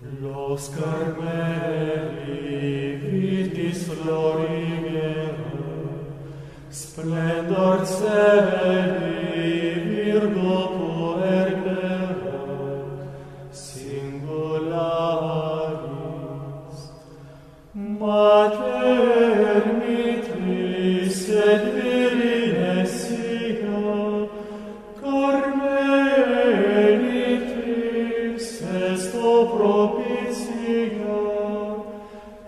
Los Carmeli vitis florigere, splendor celi virgo puerpera, singularis, mater mitis et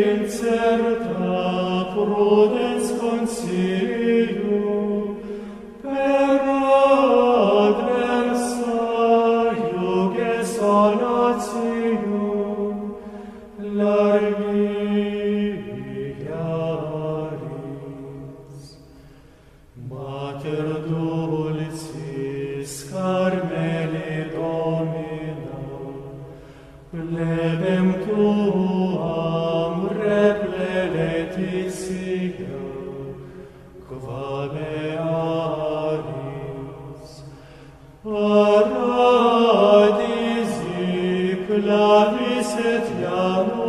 incerta prudens consilio, per adversario che sonatio, largi Clavis et Janus,